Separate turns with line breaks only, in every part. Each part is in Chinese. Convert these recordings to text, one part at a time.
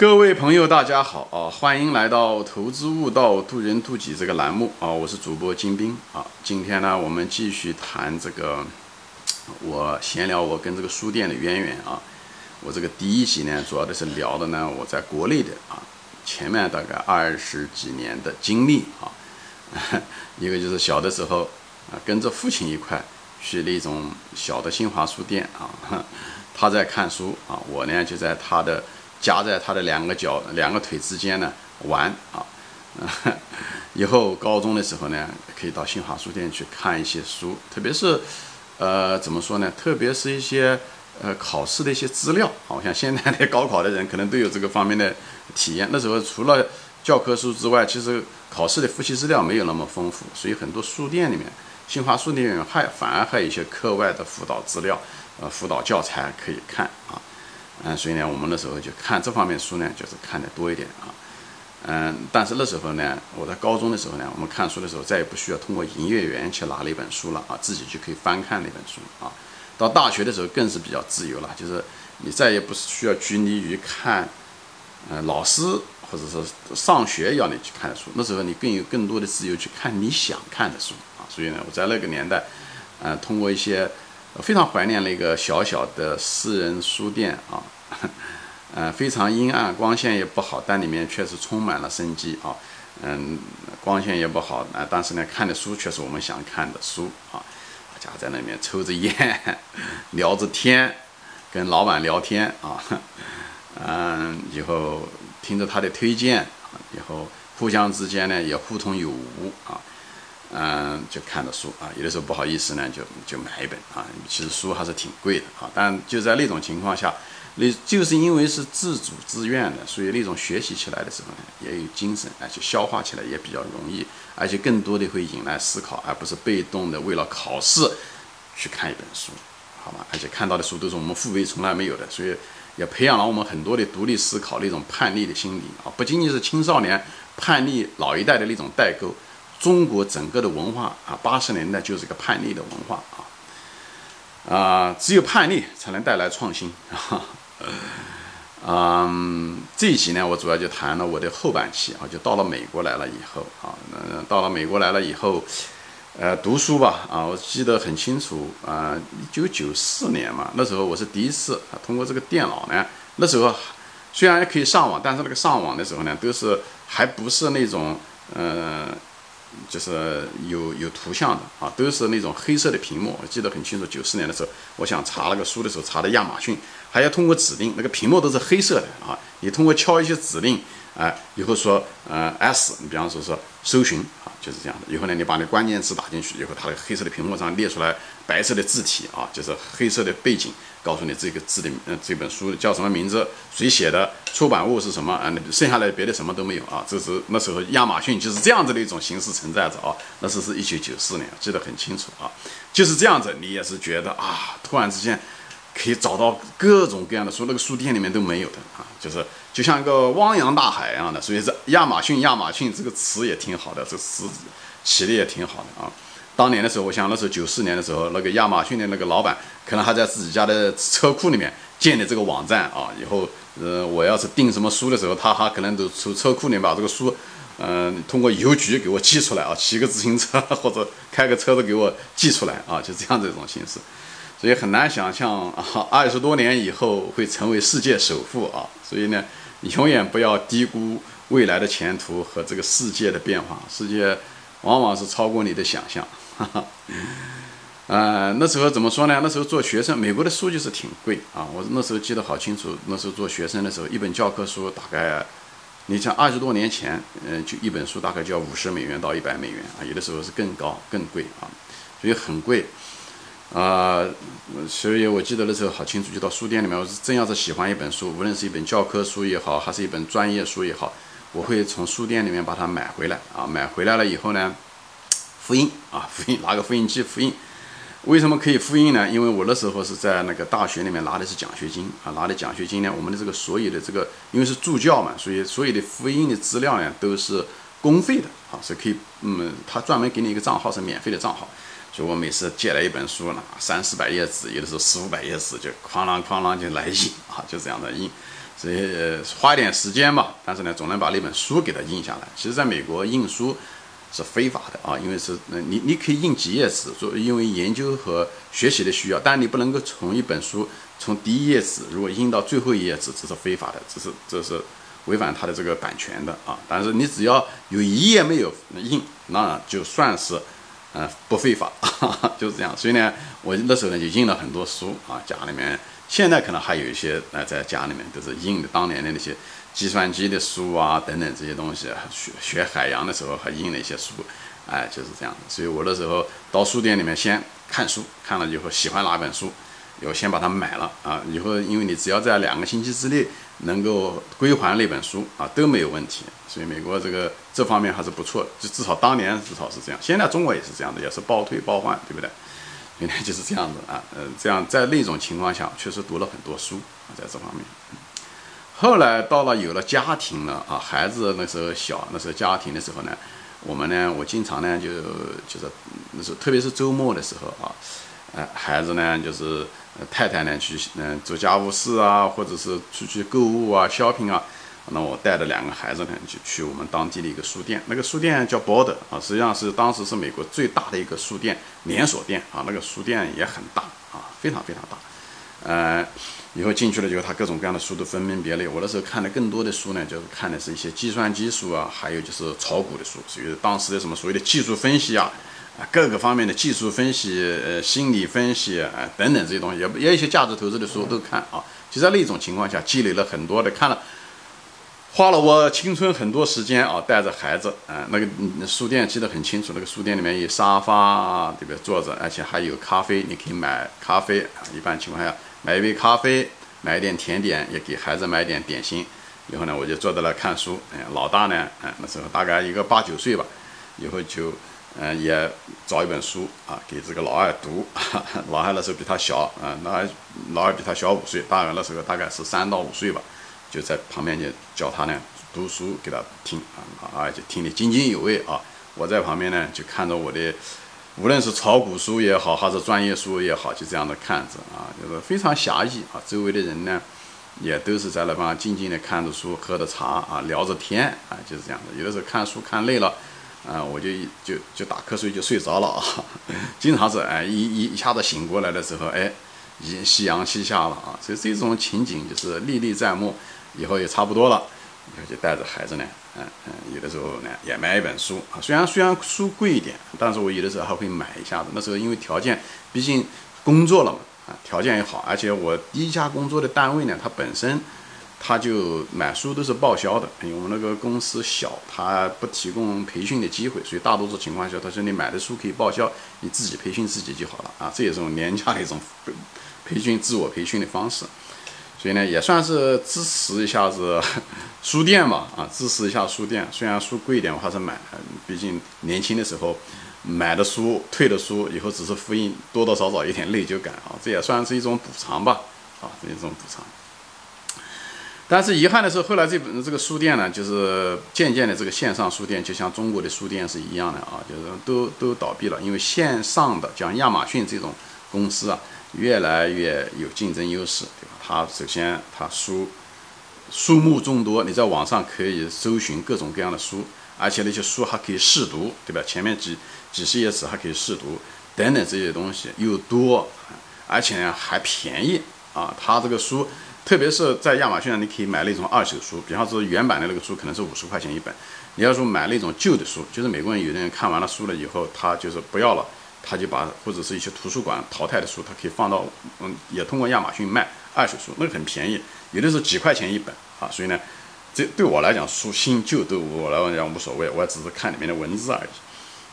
各位朋友，大家好啊！欢迎来到“投资悟道，渡人渡己”这个栏目啊！我是主播金兵啊！今天呢，我们继续谈这个，我闲聊我跟这个书店的渊源啊！我这个第一集呢，主要的是聊的呢，我在国内的啊，前面大概二十几年的经历啊，一个就是小的时候啊，跟着父亲一块去那种小的新华书店啊，他在看书啊，我呢就在他的。夹在他的两个脚、两个腿之间呢玩啊，以后高中的时候呢，可以到新华书店去看一些书，特别是，呃，怎么说呢？特别是一些呃考试的一些资料，好像现在的高考的人可能都有这个方面的体验。那时候除了教科书之外，其实考试的复习资料没有那么丰富，所以很多书店里面，新华书店里面还反而还有一些课外的辅导资料，呃，辅导教材可以看啊。嗯，所以呢，我们那时候就看这方面书呢，就是看的多一点啊。嗯，但是那时候呢，我在高中的时候呢，我们看书的时候再也不需要通过营业员去拿那本书了啊，自己就可以翻看那本书啊。到大学的时候更是比较自由了，就是你再也不是需要拘泥于看，呃，老师或者说上学要你去看的书，那时候你更有更多的自由去看你想看的书啊。所以呢，我在那个年代，嗯，通过一些。非常怀念那个小小的私人书店啊，呃，非常阴暗，光线也不好，但里面确实充满了生机啊。嗯，光线也不好啊，但是呢，看的书却是我们想看的书啊。大家在那边抽着烟，聊着天，跟老板聊天啊，嗯，以后听着他的推荐，以后互相之间呢也互通有无啊。嗯，就看的书啊，有的时候不好意思呢，就就买一本啊。其实书还是挺贵的啊，但就在那种情况下，那就是因为是自主自愿的，所以那种学习起来的时候呢，也有精神，而且消化起来也比较容易，而且更多的会引来思考，而不是被动的为了考试去看一本书，好吧？而且看到的书都是我们父辈从来没有的，所以也培养了我们很多的独立思考那种叛逆的心理啊，不仅仅是青少年叛逆老一代的那种代沟。中国整个的文化啊，八十年代就是个叛逆的文化啊，啊，只有叛逆才能带来创新 啊。嗯，这一集呢，我主要就谈了我的后半期啊，就到了美国来了以后啊，嗯，到了美国来了以后，呃，读书吧啊，我记得很清楚啊，一九九四年嘛，那时候我是第一次啊，通过这个电脑呢，那时候虽然可以上网，但是那个上网的时候呢，都是还不是那种嗯。就是有有图像的啊，都是那种黑色的屏幕。我记得很清楚，九四年的时候，我想查那个书的时候，查的亚马逊，还要通过指令，那个屏幕都是黑色的啊。你通过敲一些指令，啊，以后说呃 S，你比方说说搜寻，就是这样的。以后呢，你把那关键词打进去以后，它那个黑色的屏幕上列出来白色的字体啊，就是黑色的背景。告诉你这个字的，嗯，这本书叫什么名字？谁写的？出版物是什么？啊，那剩下来别的什么都没有啊。这是那时候亚马逊就是这样子的一种形式存在着啊。那是是一九九四年，记得很清楚啊。就是这样子，你也是觉得啊，突然之间可以找到各种各样的书，那个书店里面都没有的啊。就是就像一个汪洋大海一样的。所以这亚马逊，亚马逊这个词也挺好的，这词起的也挺好的啊。当年的时候，我想那时候九四年的时候，那个亚马逊的那个老板可能还在自己家的车库里面建的这个网站啊。以后，呃，我要是订什么书的时候，他还可能都从车库里面把这个书，嗯，通过邮局给我寄出来啊，骑个自行车或者开个车子给我寄出来啊，就这样这种形式。所以很难想象啊，二十多年以后会成为世界首富啊。所以呢，永远不要低估未来的前途和这个世界的变化，世界往往是超过你的想象。哈哈，呃，那时候怎么说呢？那时候做学生，美国的书就是挺贵啊。我那时候记得好清楚，那时候做学生的时候，一本教科书大概，你像二十多年前，嗯，就一本书大概就要五十美元到一百美元啊，有的时候是更高更贵啊，所以很贵啊。所以我记得那时候好清楚，就到书店里面，我是真要是喜欢一本书，无论是一本教科书也好，还是一本专业书也好，我会从书店里面把它买回来啊。买回来了以后呢？复印啊，复印拿个复印机复印，为什么可以复印呢？因为我那时候是在那个大学里面拿的是奖学金啊，拿的奖学金呢，我们的这个所有的这个，因为是助教嘛，所以所有的复印的资料呢都是公费的啊，是可以，嗯，他专门给你一个账号是免费的账号，就我每次借来一本书呢，三四百页纸，有的时候四五百页纸就哐啷哐啷就来印 啊，就这样的印，所以花一点时间嘛，但是呢，总能把那本书给它印下来。其实，在美国印书是非法的啊，因为是你你可以印几页纸，做因为研究和学习的需要，但你不能够从一本书从第一页纸如果印到最后一页纸，这是非法的，这是这是违反它的这个版权的啊。但是你只要有一页没有印，那就算是。嗯，不非法，就是这样。所以呢，我那时候呢就印了很多书啊，家里面现在可能还有一些呃，在家里面都是印的当年的那些计算机的书啊等等这些东西。学学海洋的时候还印了一些书，哎，就是这样的。所以我那时候到书店里面先看书，看了以后喜欢哪本书。有先把它买了啊！以后因为你只要在两个星期之内能够归还那本书啊，都没有问题。所以美国这个这方面还是不错的，就至少当年至少是这样。现在中国也是这样的，也是包退包换，对不对？原来就是这样子啊，嗯，这样在那种情况下确实读了很多书啊，在这方面。后来到了有了家庭了啊，孩子那时候小，那时候家庭的时候呢，我们呢，我经常呢就就是那时候特别是周末的时候啊。哎，孩子呢，就是太太呢去嗯做家务事啊，或者是出去购物啊、shopping 啊，那我带着两个孩子呢就去我们当地的一个书店，那个书店叫 Border 啊，实际上是当时是美国最大的一个书店连锁店啊，那个书店也很大啊，非常非常大。呃，以后进去了以后，他各种各样的书都分门别类。我那时候看的更多的书呢，就是看的是一些计算机书啊，还有就是炒股的书，属于当时的什么所谓的技术分析啊。啊各个方面的技术分析、呃心理分析啊等等这些东西，也也有一些价值投资的书都看啊。就在那种情况下，积累了很多的，看了，花了我青春很多时间啊，带着孩子啊，那个书店记得很清楚，那个书店里面有沙发啊，对不对？坐着，而且还有咖啡，你可以买咖啡啊。一般情况下，买一杯咖啡，买一点甜点，也给孩子买点点心。以后呢，我就坐在那看书。哎，老大呢，哎，那时候大概一个八九岁吧，以后就。嗯，也找一本书啊，给这个老二读。老二那时候比他小，啊，老二老二比他小五岁，大概那时候大概是三到五岁吧，就在旁边就教他呢读书给他听啊，老二就听得津津有味啊。我在旁边呢就看着我的，无论是炒股书也好，还是专业书也好，就这样的看着啊，就是非常狭义啊。周围的人呢，也都是在那方静静的看着书，喝着茶啊，聊着天啊，就是这样的。有的时候看书看累了。啊，我就就就打瞌睡就睡着了啊，经常是哎一一一下子醒过来的时候，哎，已经夕阳西下了啊，所以这种情景就是历历在目。以后也差不多了，就带着孩子呢，嗯嗯，有的时候呢也买一本书啊，虽然虽然书贵一点，但是我有的时候还会买一下子。那时候因为条件，毕竟工作了嘛，啊，条件也好，而且我第一家工作的单位呢，它本身。他就买书都是报销的，因为我们那个公司小，他不提供培训的机会，所以大多数情况下，他说你买的书可以报销，你自己培训自己就好了。啊，这也是种廉价的一种培训、自我培训的方式，所以呢，也算是支持一下子 书店嘛，啊，支持一下书店，虽然书贵一点，我还是买，毕竟年轻的时候买的书、退的书，以后只是复印，多多少少有点内疚感啊，这也算是一种补偿吧，啊，这一种补偿。但是遗憾的是，后来这本这个书店呢，就是渐渐的这个线上书店，就像中国的书店是一样的啊，就是都都倒闭了。因为线上的像亚马逊这种公司啊，越来越有竞争优势，对吧？它首先它书书目众多，你在网上可以搜寻各种各样的书，而且那些书还可以试读，对吧？前面几几十页纸还可以试读，等等这些东西又多，而且呢还便宜啊，它这个书。特别是在亚马逊上，你可以买那种二手书，比方说原版的那个书可能是五十块钱一本。你要说买那种旧的书，就是美国人有的人看完了书了以后，他就是不要了，他就把或者是一些图书馆淘汰的书，他可以放到嗯，也通过亚马逊卖二手书，那个很便宜，有的是几块钱一本啊。所以呢，这对我来讲，书新旧都我来讲无所谓，我只是看里面的文字而已。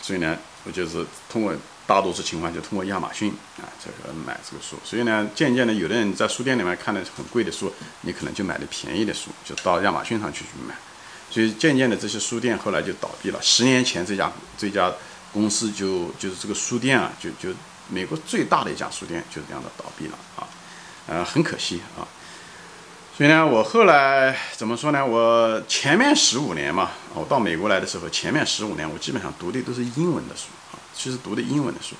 所以呢，我就是通过。大多数情况就通过亚马逊啊，这个买这个书，所以呢，渐渐的，有的人在书店里面看的很贵的书，你可能就买的便宜的书，就到亚马逊上去去买。所以渐渐的，这些书店后来就倒闭了。十年前，这家这家公司就就是这个书店啊，就就美国最大的一家书店就这样的倒闭了啊，呃，很可惜啊。所以呢，我后来怎么说呢？我前面十五年嘛，我到美国来的时候，前面十五年我基本上读的都是英文的书。其实读的英文的书，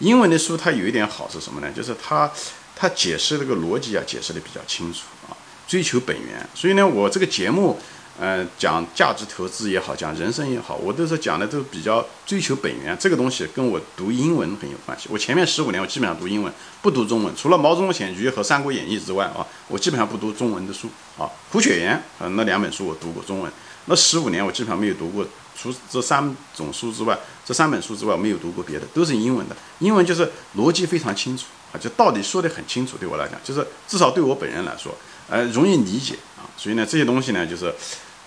英文的书它有一点好是什么呢？就是它它解释这个逻辑啊，解释的比较清楚啊。追求本源。所以呢，我这个节目。嗯，讲价值投资也好，讲人生也好，我都是讲的都比较追求本源。这个东西跟我读英文很有关系。我前面十五年我基本上读英文，不读中文，除了《毛泽东选集》和《三国演义》之外啊，我基本上不读中文的书啊。胡雪岩啊那两本书我读过中文，那十五年我基本上没有读过，除这三种书之外，这三本书之外我没有读过别的，都是英文的。英文就是逻辑非常清楚啊，就到底说得很清楚。对我来讲，就是至少对我本人来说，呃，容易理解啊。所以呢，这些东西呢，就是。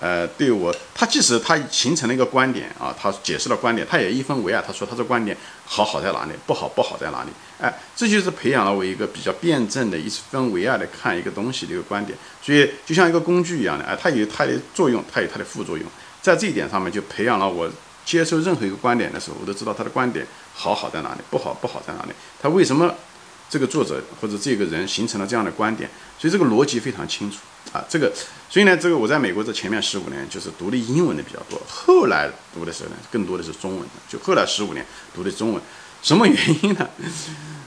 呃，对我，他即使他形成了一个观点啊，他解释了观点，他也一分为二。他说他这观点好好在哪里，不好不好在哪里？哎，这就是培养了我一个比较辩证的一分为二的看一个东西的一个观点。所以就像一个工具一样的，哎，它有它的作用，它有它的副作用。在这一点上面，就培养了我接受任何一个观点的时候，我都知道他的观点好好在哪里，不好不好在哪里。他为什么这个作者或者这个人形成了这样的观点？所以这个逻辑非常清楚。啊，这个，所以呢，这个我在美国这前面十五年就是读的英文的比较多，后来读的时候呢，更多的是中文的，就后来十五年读的中文，什么原因呢？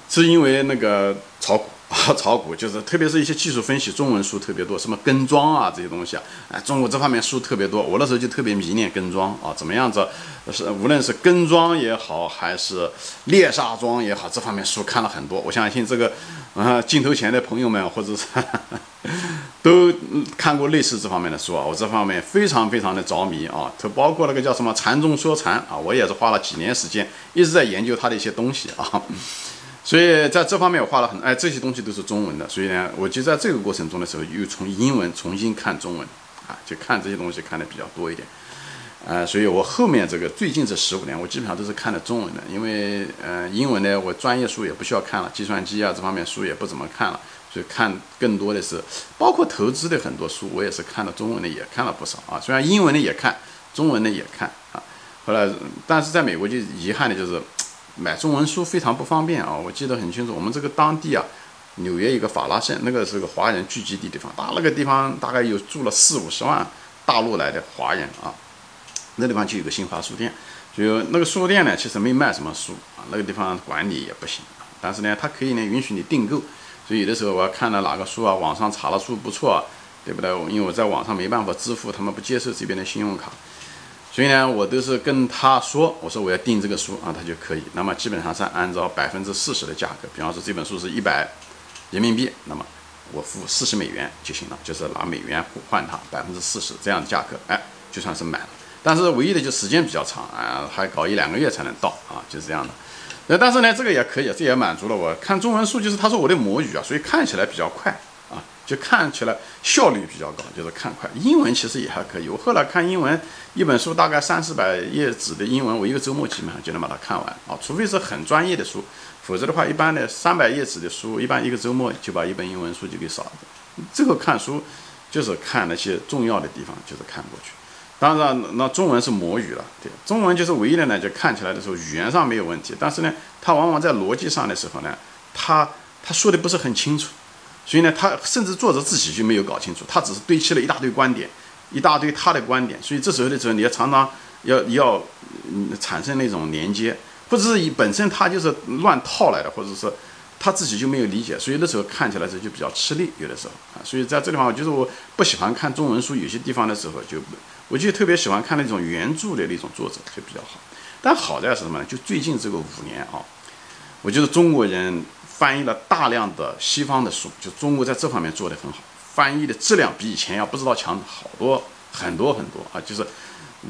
是因为那个炒股啊，炒股就是特别是一些技术分析，中文书特别多，什么跟庄啊这些东西啊，哎，中国这方面书特别多，我那时候就特别迷恋跟庄啊，怎么样子是无论是跟庄也好，还是猎杀庄也好，这方面书看了很多，我相信这个啊镜头前的朋友们或者是。都看过类似这方面的书啊，我这方面非常非常的着迷啊，它包括那个叫什么禅中说禅啊，我也是花了几年时间一直在研究它的一些东西啊，所以在这方面我花了很哎这些东西都是中文的，所以呢，我就在这个过程中的时候又从英文重新看中文啊，就看这些东西看的比较多一点，呃，所以我后面这个最近这十五年我基本上都是看的中文的，因为呃英文呢我专业书也不需要看了，计算机啊这方面书也不怎么看了。所以看更多的是，包括投资的很多书，我也是看了中文的，也看了不少啊。虽然英文的也看，中文的也看啊。后来，但是在美国就遗憾的就是，买中文书非常不方便啊。我记得很清楚，我们这个当地啊，纽约一个法拉盛，那个是个华人聚集地地方，大那个地方大概有住了四五十万大陆来的华人啊。那地方就有个新华书店，就那个书店呢，其实没卖什么书啊。那个地方管理也不行，但是呢，它可以呢允许你订购。所以有的时候我要看到哪个书啊，网上查了书不错，对不对？因为我在网上没办法支付，他们不接受这边的信用卡，所以呢，我都是跟他说，我说我要订这个书啊，他就可以。那么基本上是按照百分之四十的价格，比方说这本书是一百人民币，那么我付四十美元就行了，就是拿美元换它百分之四十这样的价格，哎，就算是买了。但是唯一的就时间比较长啊，还搞一两个月才能到啊，就是这样的。那但是呢，这个也可以，这也满足了我看中文书，就是他说我的母语啊，所以看起来比较快，就看起来效率比较高，就是看快。英文其实也还可以，我后来看英文一本书大概三四百页纸的英文，我一个周末基本上就能把它看完啊，除非是很专业的书，否则的话，一般的三百页纸的书，一般一个周末就把一本英文书就给扫了。这个看书就是看那些重要的地方，就是看过去。当然，那中文是母语了，对，中文就是唯一的呢，就看起来的时候语言上没有问题，但是呢，它往往在逻辑上的时候呢，它它说的不是很清楚，所以呢，他甚至作者自己就没有搞清楚，他只是堆砌了一大堆观点，一大堆他的观点，所以这时候的时候，你要常常要要产生那种连接，或者是以本身他就是乱套来的，或者是。他自己就没有理解，所以那时候看起来这就比较吃力，有的时候啊，所以在这地方，我就是我不喜欢看中文书，有些地方的时候就，我就特别喜欢看那种原著的那种作者就比较好。但好在是什么呢？就最近这个五年啊，我觉得中国人翻译了大量的西方的书，就中国在这方面做得很好，翻译的质量比以前要不知道强好多很多很多啊，就是。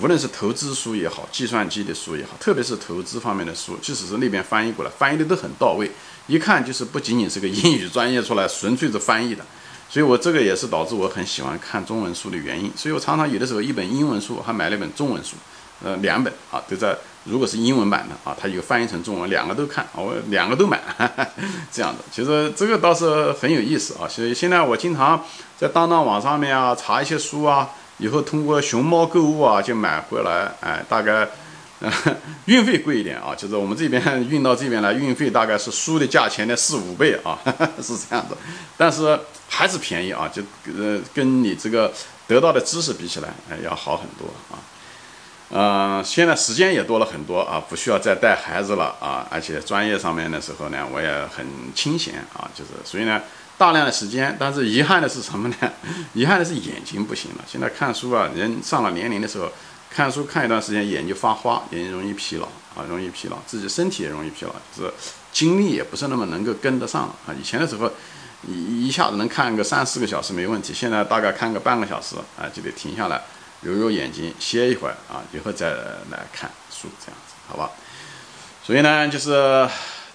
无论是投资书也好，计算机的书也好，特别是投资方面的书，即使是那边翻译过来，翻译的都很到位，一看就是不仅仅是个英语专业出来，纯粹是翻译的。所以我这个也是导致我很喜欢看中文书的原因。所以我常常有的时候一本英文书还买了一本中文书，呃，两本啊都在。如果是英文版的啊，它有翻译成中文，两个都看，我 两个都买，这样的。其实这个倒是很有意思啊。所以现在我经常在当当网上面啊查一些书啊。以后通过熊猫购物啊，就买回来，哎，大概 运费贵一点啊，就是我们这边运到这边来，运费大概是书的价钱的四五倍啊，是这样的，但是还是便宜啊，就呃跟你这个得到的知识比起来，哎，要好很多啊。嗯，现在时间也多了很多啊，不需要再带孩子了啊，而且专业上面的时候呢，我也很清闲啊，就是所以呢。大量的时间，但是遗憾的是什么呢？遗憾的是眼睛不行了。现在看书啊，人上了年龄的时候，看书看一段时间，眼睛发花，眼睛容易疲劳啊，容易疲劳，自己身体也容易疲劳，就是精力也不是那么能够跟得上啊。以前的时候，一一下子能看个三四个小时没问题，现在大概看个半个小时啊，就得停下来，揉揉眼睛，歇一会儿啊，以后再来看书，这样子，好吧？所以呢，就是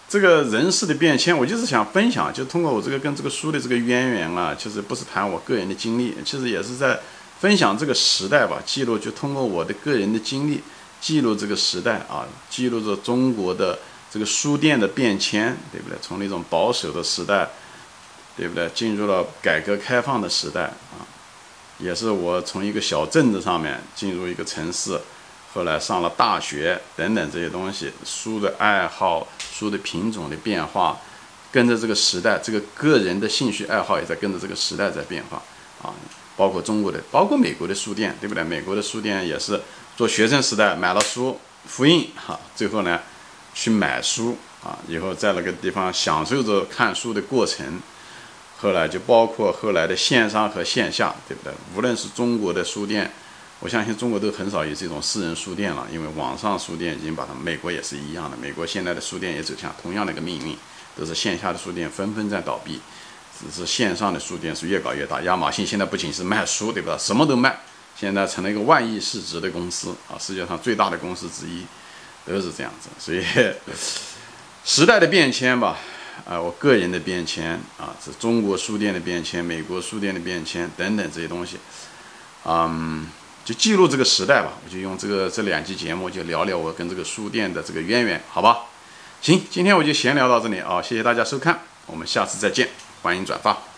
这个人事的变迁，我就是想分享，就通过我这个跟这个书的这个渊源啊，其实不是谈我个人的经历，其实也是在分享这个时代吧，记录就通过我的个人的经历，记录这个时代啊，记录着中国的这个书店的变迁，对不对？从那种保守的时代。对不对？进入了改革开放的时代啊，也是我从一个小镇子上面进入一个城市，后来上了大学等等这些东西，书的爱好、书的品种的变化，跟着这个时代，这个个人的兴趣爱好也在跟着这个时代在变化啊。包括中国的，包括美国的书店，对不对？美国的书店也是做学生时代买了书复印哈，最后呢去买书啊，以后在那个地方享受着看书的过程。后来就包括后来的线上和线下，对不对？无论是中国的书店，我相信中国都很少有这种私人书店了，因为网上书店已经把它，美国也是一样的，美国现在的书店也走向同样的一个命运，都是线下的书店纷纷在倒闭，只是线上的书店是越搞越大。亚马逊现在不仅是卖书，对吧？什么都卖，现在成了一个万亿市值的公司啊，世界上最大的公司之一，都是这样子。所以 时代的变迁吧。啊，我个人的变迁啊，是中国书店的变迁，美国书店的变迁等等这些东西，嗯，就记录这个时代吧。我就用这个这两期节目，就聊聊我跟这个书店的这个渊源，好吧？行，今天我就闲聊到这里啊，谢谢大家收看，我们下次再见，欢迎转发。